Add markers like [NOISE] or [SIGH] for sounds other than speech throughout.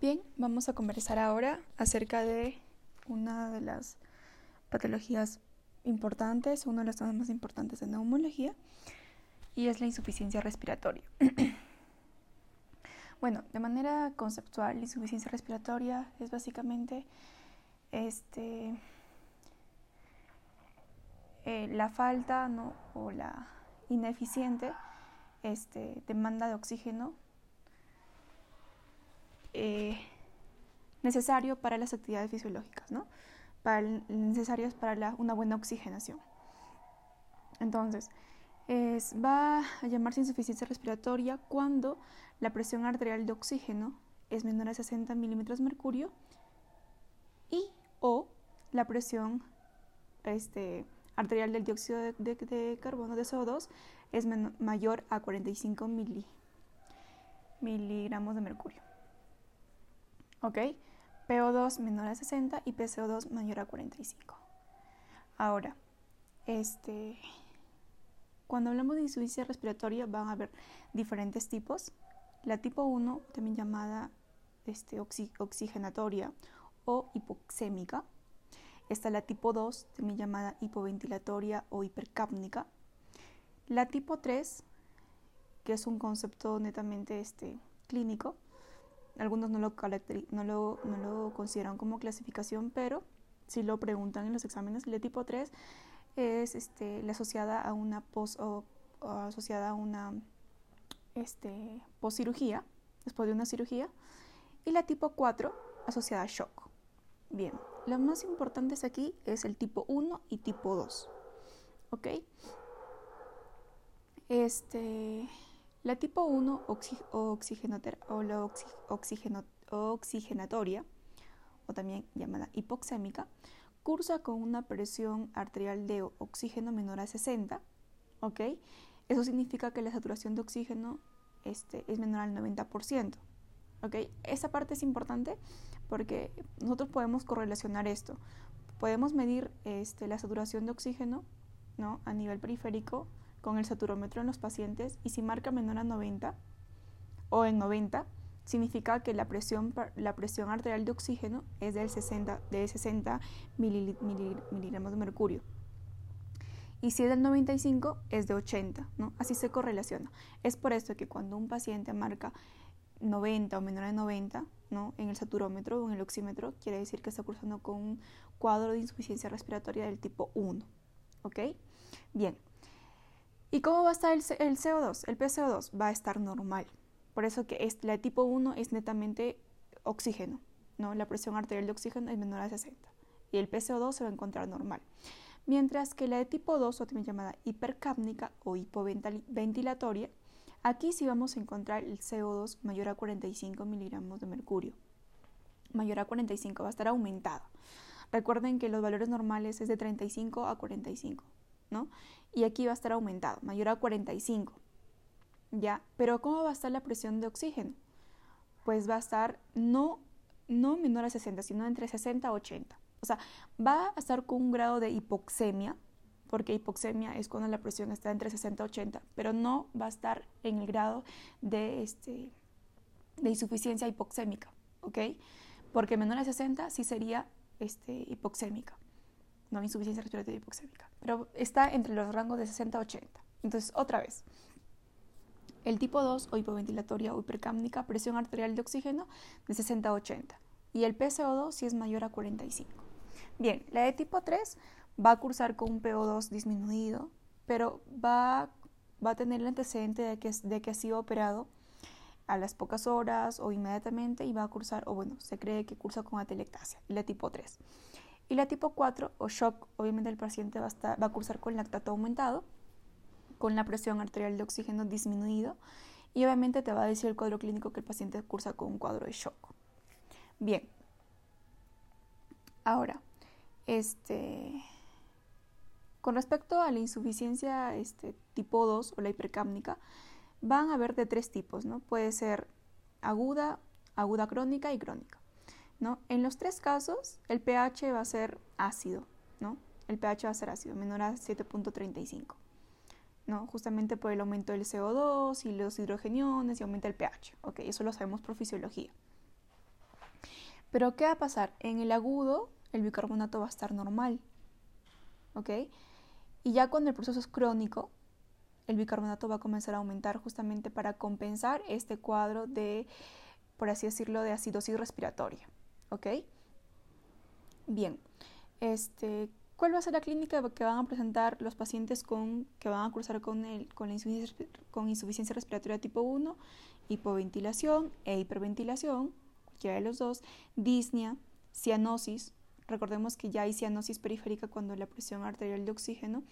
Bien, vamos a conversar ahora acerca de una de las patologías importantes, uno de los temas más importantes de neumología, y es la insuficiencia respiratoria. [CLEARS THROAT] bueno, de manera conceptual, la insuficiencia respiratoria es básicamente este, eh, la falta ¿no? o la ineficiente este, demanda de oxígeno eh, necesario para las actividades fisiológicas, ¿no? Para necesarios para una buena oxigenación. Entonces, va a llamarse insuficiencia respiratoria cuando la presión arterial de oxígeno es menor a 60 milímetros mercurio y o la presión este, arterial del dióxido de, carbono de CO2 es mayor a 45 miligramos de mercurio. ¿Ok? PO2 menor a 60 y PCO2 mayor a 45. Ahora, este, cuando hablamos de insuficiencia respiratoria van a haber diferentes tipos. La tipo 1, también llamada este, oxigenatoria o hipoxémica. Está la tipo 2, también llamada hipoventilatoria o hipercápnica. La tipo 3, que es un concepto netamente este, clínico, algunos no lo, no lo, no lo consideran como clasificación, pero si lo preguntan en los exámenes, la tipo 3 es este, la asociada a una pos o, asociada a una este, poscirugía, después de una cirugía, y la tipo 4 asociada a shock. Bien, lo más importantes aquí es el tipo 1 y tipo 2. ¿Ok? Este, la tipo 1 o la oxigenatoria, o también llamada hipoxémica, cursa con una presión arterial de oxígeno menor a 60. ¿ok? Eso significa que la saturación de oxígeno este, es menor al 90%. ¿ok? Esa parte es importante porque nosotros podemos correlacionar esto. Podemos medir este, la saturación de oxígeno ¿no? a nivel periférico con el saturómetro en los pacientes y si marca menor a 90 o en 90, significa que la presión, arterial de oxígeno es del 60, de 60 miligramos de mercurio. Y si es del 95, es de 80, ¿no? Así se correlaciona. Es por eso que cuando un paciente marca 90 o menor a 90, ¿no? En el saturómetro o en el oxímetro, quiere decir que está cursando con un cuadro de insuficiencia respiratoria del tipo 1, ¿ok? Bien, ¿Y cómo va a estar el, CO2? El PCO2 va a estar normal. Por eso que es, la tipo 1 es netamente oxígeno, ¿no? La presión arterial de oxígeno es menor a 60 y el PCO2 se va a encontrar normal. Mientras que la de tipo 2, o también llamada hipercápnica o hipoventilatoria, aquí sí vamos a encontrar el CO2 mayor a 45 miligramos de mercurio. Mayor a 45 va a estar aumentado. Recuerden que los valores normales es de 35 a 45. Y aquí va a estar aumentado, mayor a 45. ¿Ya? Pero ¿cómo va a estar la presión de oxígeno? Pues va a estar no, no menor a 60, sino entre 60 a 80. O sea, va a estar con un grado de hipoxemia, porque hipoxemia es cuando la presión está entre 60 a 80, pero no va a estar en el grado de, este, de insuficiencia hipoxémica, ¿ok? Porque menor a 60 sí sería este, hipoxémica no insuficiencia respiratoria hipoxémica, pero está entre los rangos de 60 a 80. Entonces, otra vez, el tipo 2 o hipoventilatoria o hipercámnica, presión arterial de oxígeno de 60 a 80 y el PCO2 si es mayor a 45. Bien, la de tipo 3 va a cursar con un PO2 disminuido, pero va, va a tener el antecedente de que, de que ha sido operado a las pocas horas o inmediatamente y va a cursar, o bueno, se cree que cursa con atelectasia, la tipo 3. Y la tipo 4 o shock, obviamente el paciente va a, va a cursar con lactato aumentado, con la presión arterial de oxígeno disminuido y obviamente te va a decir el cuadro clínico que el paciente cursa con un cuadro de shock. Bien. Ahora, este, con respecto a la insuficiencia este, tipo 2 o la hipercápnica, van a haber de tres tipos, ¿no? Puede ser aguda, aguda crónica y crónica. En los tres casos, el pH va a ser ácido, ¿no? El pH va a ser ácido, menor a 7.35, ¿no? Justamente por el aumento del CO2 y los hidrogeniones y aumenta el pH. Eso lo sabemos por fisiología. Pero ¿qué va a pasar? En el agudo el bicarbonato va a estar normal. ¿Ok? Y ya cuando el proceso es crónico, el bicarbonato va a comenzar a aumentar justamente para compensar este cuadro de, por así decirlo, de acidosis respiratoria. ¿Ok? Bien. Este, ¿Cuál va a ser la clínica que van a presentar los pacientes con, que van a cruzar con, el, con, insuficiencia, respiratoria tipo 1? Hipoventilación e hiperventilación, cualquiera de los dos, disnea, cianosis. Recordemos que ya hay cianosis periférica cuando la presión arterial de oxígeno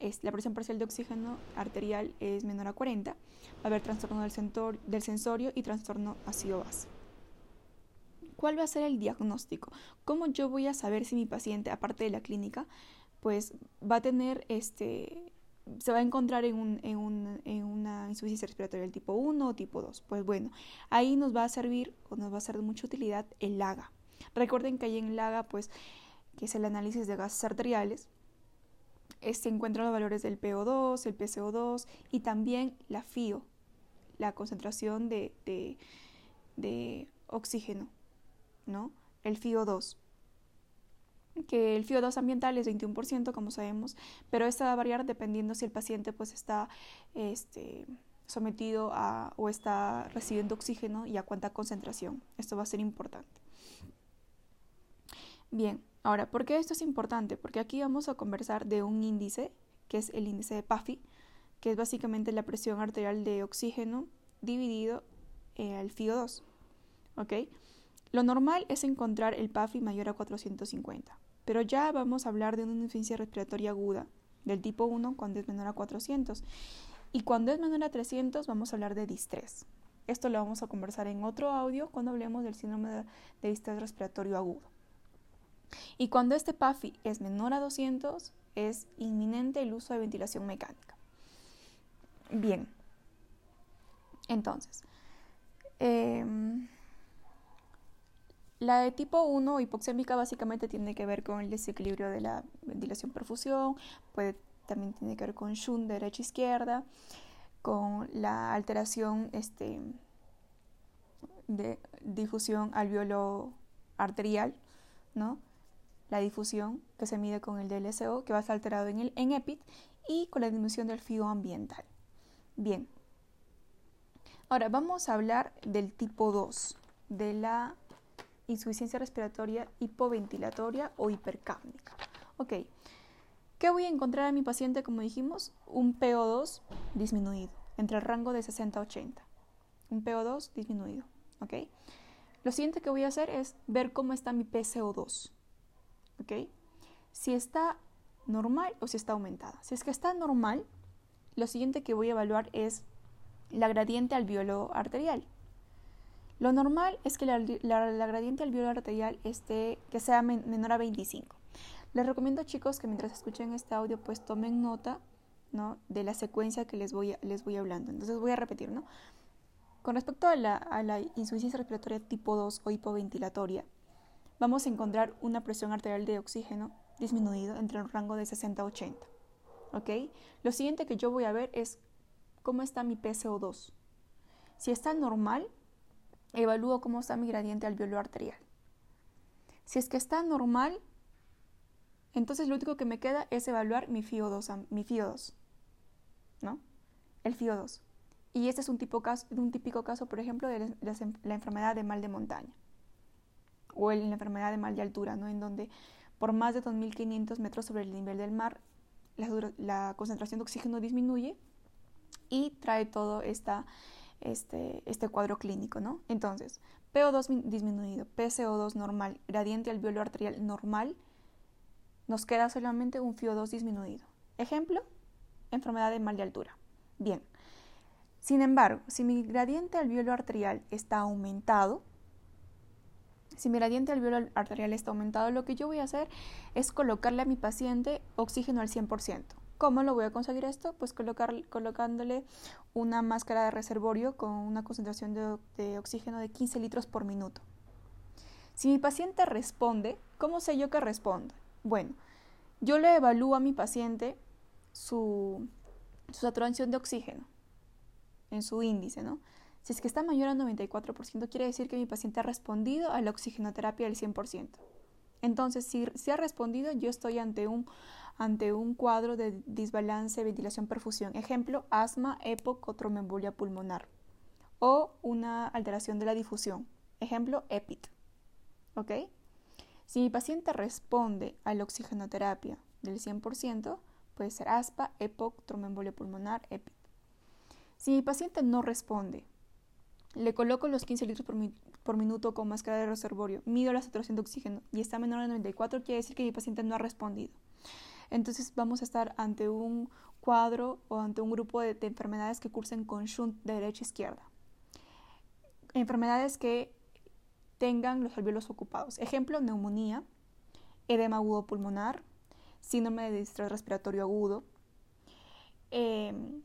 es, la presión parcial de oxígeno arterial es menor a 40, va a haber trastorno del, del sensorio y trastorno ácido-base. ¿Cuál va a ser el diagnóstico? ¿Cómo yo voy a saber si mi paciente, aparte de la clínica, pues va a tener este se va a encontrar en, un, en, un, en, una insuficiencia respiratoria del tipo 1 o tipo 2. Pues bueno, ahí nos va a servir o nos va a ser de mucha utilidad el LAGA. Recuerden que ahí en LAGA, pues, que es el análisis de gases arteriales, se encuentran los valores del PO2, el PCO2 y también la FIO, la concentración de, oxígeno, ¿no? El FIO2 que el FIO2 ambiental es 21%, como sabemos, pero esto va a variar dependiendo si el paciente pues está este, sometido a o está recibiendo oxígeno y a cuánta concentración. Esto va a ser importante. Bien, ahora, ¿por qué esto es importante? Porque aquí vamos a conversar de un índice, que es el índice de PAFI, que es básicamente la presión arterial de oxígeno dividido eh, al FIO2. ¿Ok? Lo normal es encontrar el PAFI mayor a 450, pero ya vamos a hablar de una insuficiencia respiratoria aguda del tipo 1 cuando es menor a 400. Y cuando es menor a 300 vamos a hablar de distrés. Esto lo vamos a conversar en otro audio cuando hablemos del síndrome de, de distrés respiratorio agudo. Y cuando este PAFI es menor a 200, es inminente el uso de ventilación mecánica. Bien, entonces, em, la de tipo 1 hipoxémica básicamente tiene que ver con el desequilibrio de la ventilación-perfusión, puede, también tiene que ver con shunt derecha-izquierda, con la alteración este, de difusión alveolo arterial, ¿no? la difusión que se mide con el DLCO que va a estar alterado en el en EPIT y con la disminución del FIO ambiental. Bien, ahora vamos a hablar del tipo 2, de la insuficiencia respiratoria hipoventilatoria o hipercápnica. Ok, ¿qué voy a encontrar en mi paciente? Como dijimos, un PO2 disminuido, entre el rango de 60 a 80. Un PO2 disminuido, ¿ok? Lo siguiente que voy a hacer es ver cómo está mi PCO2. ¿ok? Si está normal o si está aumentada. Si es que está normal, lo siguiente que voy a evaluar es la gradiente alveolo arterial. Lo normal es que la, gradiente alveolo arterial esté, que sea menor a 25. Les recomiendo chicos que mientras escuchen este audio pues tomen nota ¿no? de la secuencia que les voy, les voy hablando. Entonces voy a repetir, ¿no? Con respecto a la, la insuficiencia respiratoria tipo 2 o hipoventilatoria, vamos a encontrar una presión arterial de oxígeno disminuido entre el rango de 60 a 80. ¿Ok? Lo siguiente que yo voy a ver es cómo está mi PCO2. Si está normal, evalúo cómo está mi gradiente alveolo arterial. Si es que está normal, entonces lo único que me queda es evaluar mi FIO2, mi FIO2 ¿no? El FIO2. Y este es un, tipo caso, un típico caso, por ejemplo, de la enfermedad de mal de montaña o la enfermedad de mal de altura, ¿no? en donde por más de 2.500 metros sobre el nivel del mar la, concentración de oxígeno disminuye y trae todo esta, este, este cuadro clínico. ¿no? Entonces, PO2 disminuido, PCO2 normal, gradiente alveolo arterial normal, nos queda solamente un FIO2 disminuido. Ejemplo, enfermedad de mal de altura. Bien. Sin embargo, si mi gradiente alveolo arterial está aumentado, si mi gradiente alveolo arterial está aumentado, lo que yo voy a hacer es colocarle a mi paciente oxígeno al 100%. ¿Cómo lo voy a conseguir esto? Pues colocándole una máscara de reservorio con una concentración de, de oxígeno de 15 litros por minuto. Si mi paciente responde, ¿cómo sé yo que responde? Bueno, yo le evalúo a mi paciente su, su saturación de oxígeno en su índice, ¿no? Si es que está mayor al 94%, quiere decir que mi paciente ha respondido a la oxigenoterapia del 100%. Entonces, si, ha respondido, yo estoy ante un, ante un cuadro de desbalance ventilación-perfusión. Ejemplo, asma, EPOC o tromboembolia pulmonar. O una alteración de la difusión. Ejemplo, EPIT. ¿Ok? Si mi paciente responde a la oxigenoterapia del 100%, puede ser ASPA, EPOC, tromboembolia pulmonar, EPIT. Si mi paciente no responde, le coloco los 15 litros por, minuto con máscara de reservorio, mido la saturación de oxígeno y está menor a 94, quiere decir que mi paciente no ha respondido. Entonces vamos a estar ante un cuadro o ante un grupo de, enfermedades que cursen con shunt de derecha a izquierda. Enfermedades que tengan los alvéolos ocupados. Ejemplo, neumonía, edema agudo pulmonar, síndrome de distrés respiratorio agudo. Em,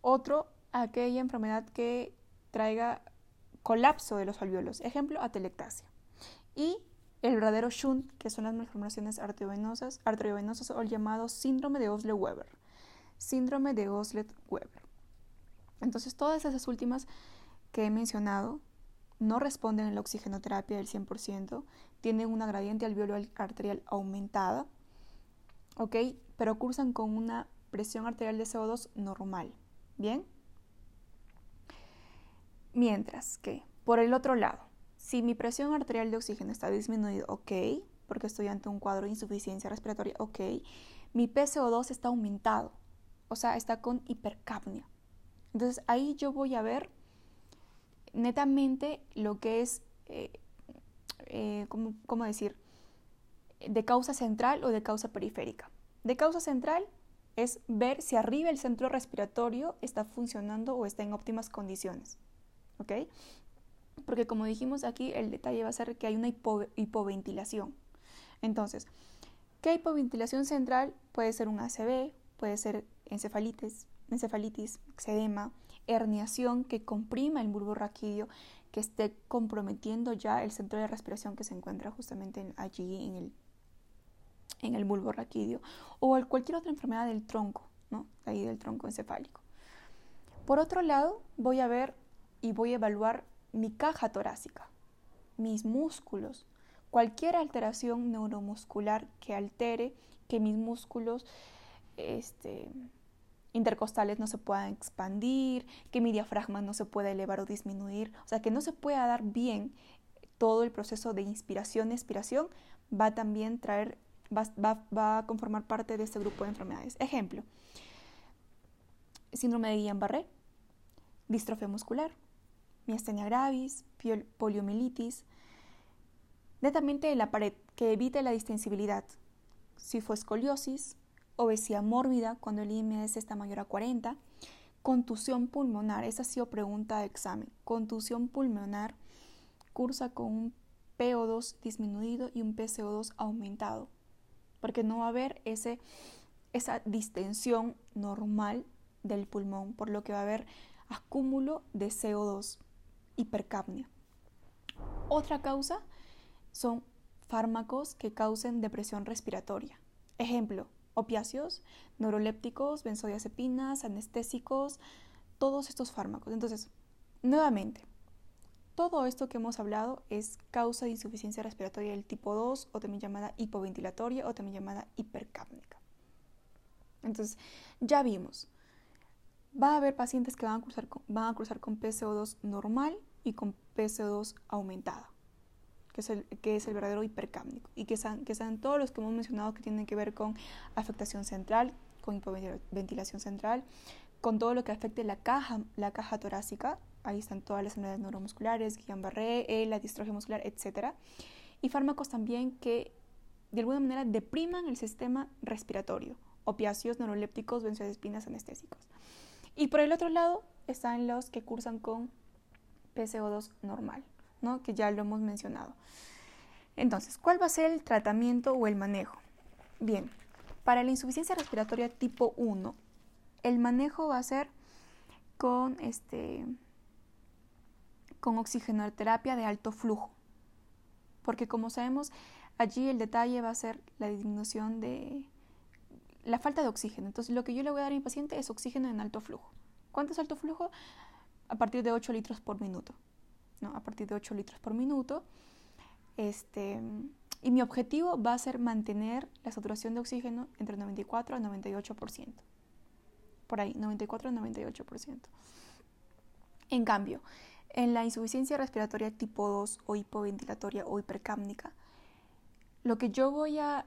otro, aquella enfermedad que traiga colapso de los alvéolos. Ejemplo, atelectasia. Y el verdadero shunt, que son las malformaciones arteriovenosas, arteriovenosas o el llamado síndrome de Osle-Weber. Síndrome de Osle-Weber. Entonces, todas esas últimas que he mencionado no responden a la oxigenoterapia del 100%, tienen una gradiente alveolo arterial aumentada, ¿ok? Pero cursan con una presión arterial de CO2 normal, ¿bien? Mientras que, por el otro lado, si mi presión arterial de oxígeno está disminuida, ok, porque estoy ante un cuadro de insuficiencia respiratoria, ok, mi PCO2 está aumentado, o sea, está con hipercapnia. Entonces ahí yo voy a ver netamente lo que es, eh, eh, ¿cómo, decir?, de causa central o de causa periférica. De causa central es ver si arriba el centro respiratorio está funcionando o está en óptimas condiciones. ¿Ok? Porque como dijimos aquí, el detalle va a ser que hay una hipoventilación. Entonces, ¿qué hipoventilación central? Puede ser un ACV, puede ser encefalitis, encefalitis, exedema, herniación que comprima el bulbo raquídeo, que esté comprometiendo ya el centro de respiración que se encuentra justamente allí en el, en el bulbo raquídeo, o cualquier otra enfermedad del tronco, ¿no? ahí del tronco encefálico. Por otro lado, voy a ver y voy a evaluar mi caja torácica, mis músculos, cualquier alteración neuromuscular que altere que mis músculos este, intercostales no se puedan expandir, que mi diafragma no se pueda elevar o disminuir, o sea, que no se pueda dar bien todo el proceso de inspiración-expiración, va también traer, va, va, a conformar parte de este grupo de enfermedades. Ejemplo, síndrome de Guillain-Barré, distrofia muscular, miastenia gravis, poliomielitis, netamente de la pared que evite la distensibilidad, escoliosis, obesidad mórbida cuando el IMS está mayor a 40, contusión pulmonar, esa ha sido pregunta de examen, contusión pulmonar cursa con un PO2 disminuido y un PCO2 aumentado, porque no va a haber ese, esa distensión normal del pulmón, por lo que va a haber acúmulo de CO2, hipercapnia. Otra causa son fármacos que causen depresión respiratoria. Ejemplo, opiáceos, neurolépticos, benzodiazepinas, anestésicos, todos estos fármacos. Entonces, nuevamente, todo esto que hemos hablado es causa de insuficiencia respiratoria del tipo 2 o también llamada hipoventilatoria o también llamada hipercápnica. Entonces, ya vimos, va a haber pacientes que van a cruzar con, van a cruzar con PCO2 normal y con PCO2 aumentada que es el, que es el verdadero hipercámnico, y que sean, que sean todos los que hemos mencionado que tienen que ver con afectación central, con hipoventilación central, con todo lo que afecte la caja, la caja torácica, ahí están todas las enfermedades neuromusculares, Guillain-Barré, eh, la distrofia muscular, etc. Y fármacos también que de alguna manera depriman el sistema respiratorio, opiáceos, neurolépticos, benzodiazepinas, anestésicos. Y por el otro lado están los que cursan con PCO2 normal que ya lo hemos mencionado. Entonces, ¿cuál va a ser el tratamiento o el manejo? Bien, para la insuficiencia respiratoria tipo 1, el manejo va a ser con, este, con oxigenoterapia de alto flujo, porque como sabemos, allí el detalle va a ser la disminución de la falta de oxígeno. Entonces, lo que yo le voy a dar a mi paciente es oxígeno en alto flujo. ¿Cuánto es alto flujo? a partir de 8 litros por minuto. ¿no? A partir de 8 litros por minuto. Este, y mi objetivo va a ser mantener la saturación de oxígeno entre 94 a 98%. Por ahí, 94 a 98%. En cambio, en la insuficiencia respiratoria tipo 2 o hipoventilatoria o hipercámnica, lo que yo voy a,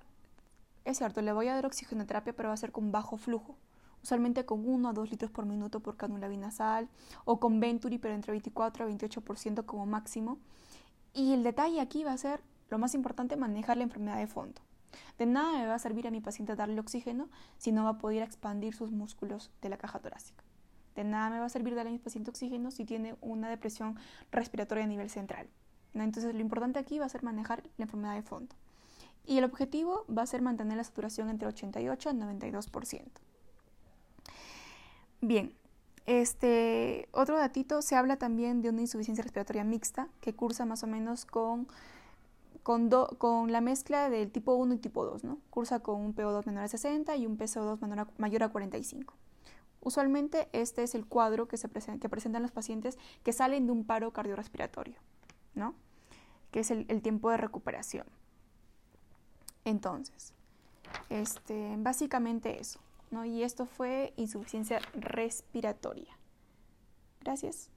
es cierto, le voy a dar oxigenoterapia, pero va a ser con bajo flujo, usualmente con 1 a 2 litros por minuto por canula binasal o con Venturi, pero entre 24 a 28% como máximo. Y el detalle aquí va a ser, lo más importante, manejar la enfermedad de fondo. De nada me va a servir a mi paciente darle oxígeno si no va a poder expandir sus músculos de la caja torácica. De nada me va a servir darle a mi paciente oxígeno si tiene una depresión respiratoria a nivel central. Entonces lo importante aquí va a ser manejar la enfermedad de fondo. Y el objetivo va a ser mantener la saturación entre 88 y 92%. Bien, este, otro datito, se habla también de una insuficiencia respiratoria mixta que cursa más o menos con, con, la mezcla del tipo 1 y tipo 2, ¿no? Cursa con un PO2 menor a 60 y un PCO2 mayor a 45. Usualmente este es el cuadro que, se presentan los pacientes que salen de un paro cardiorrespiratorio, ¿no? que es el, tiempo de recuperación. Entonces, este, básicamente eso, ¿no? Y esto fue insuficiencia respiratoria. Gracias.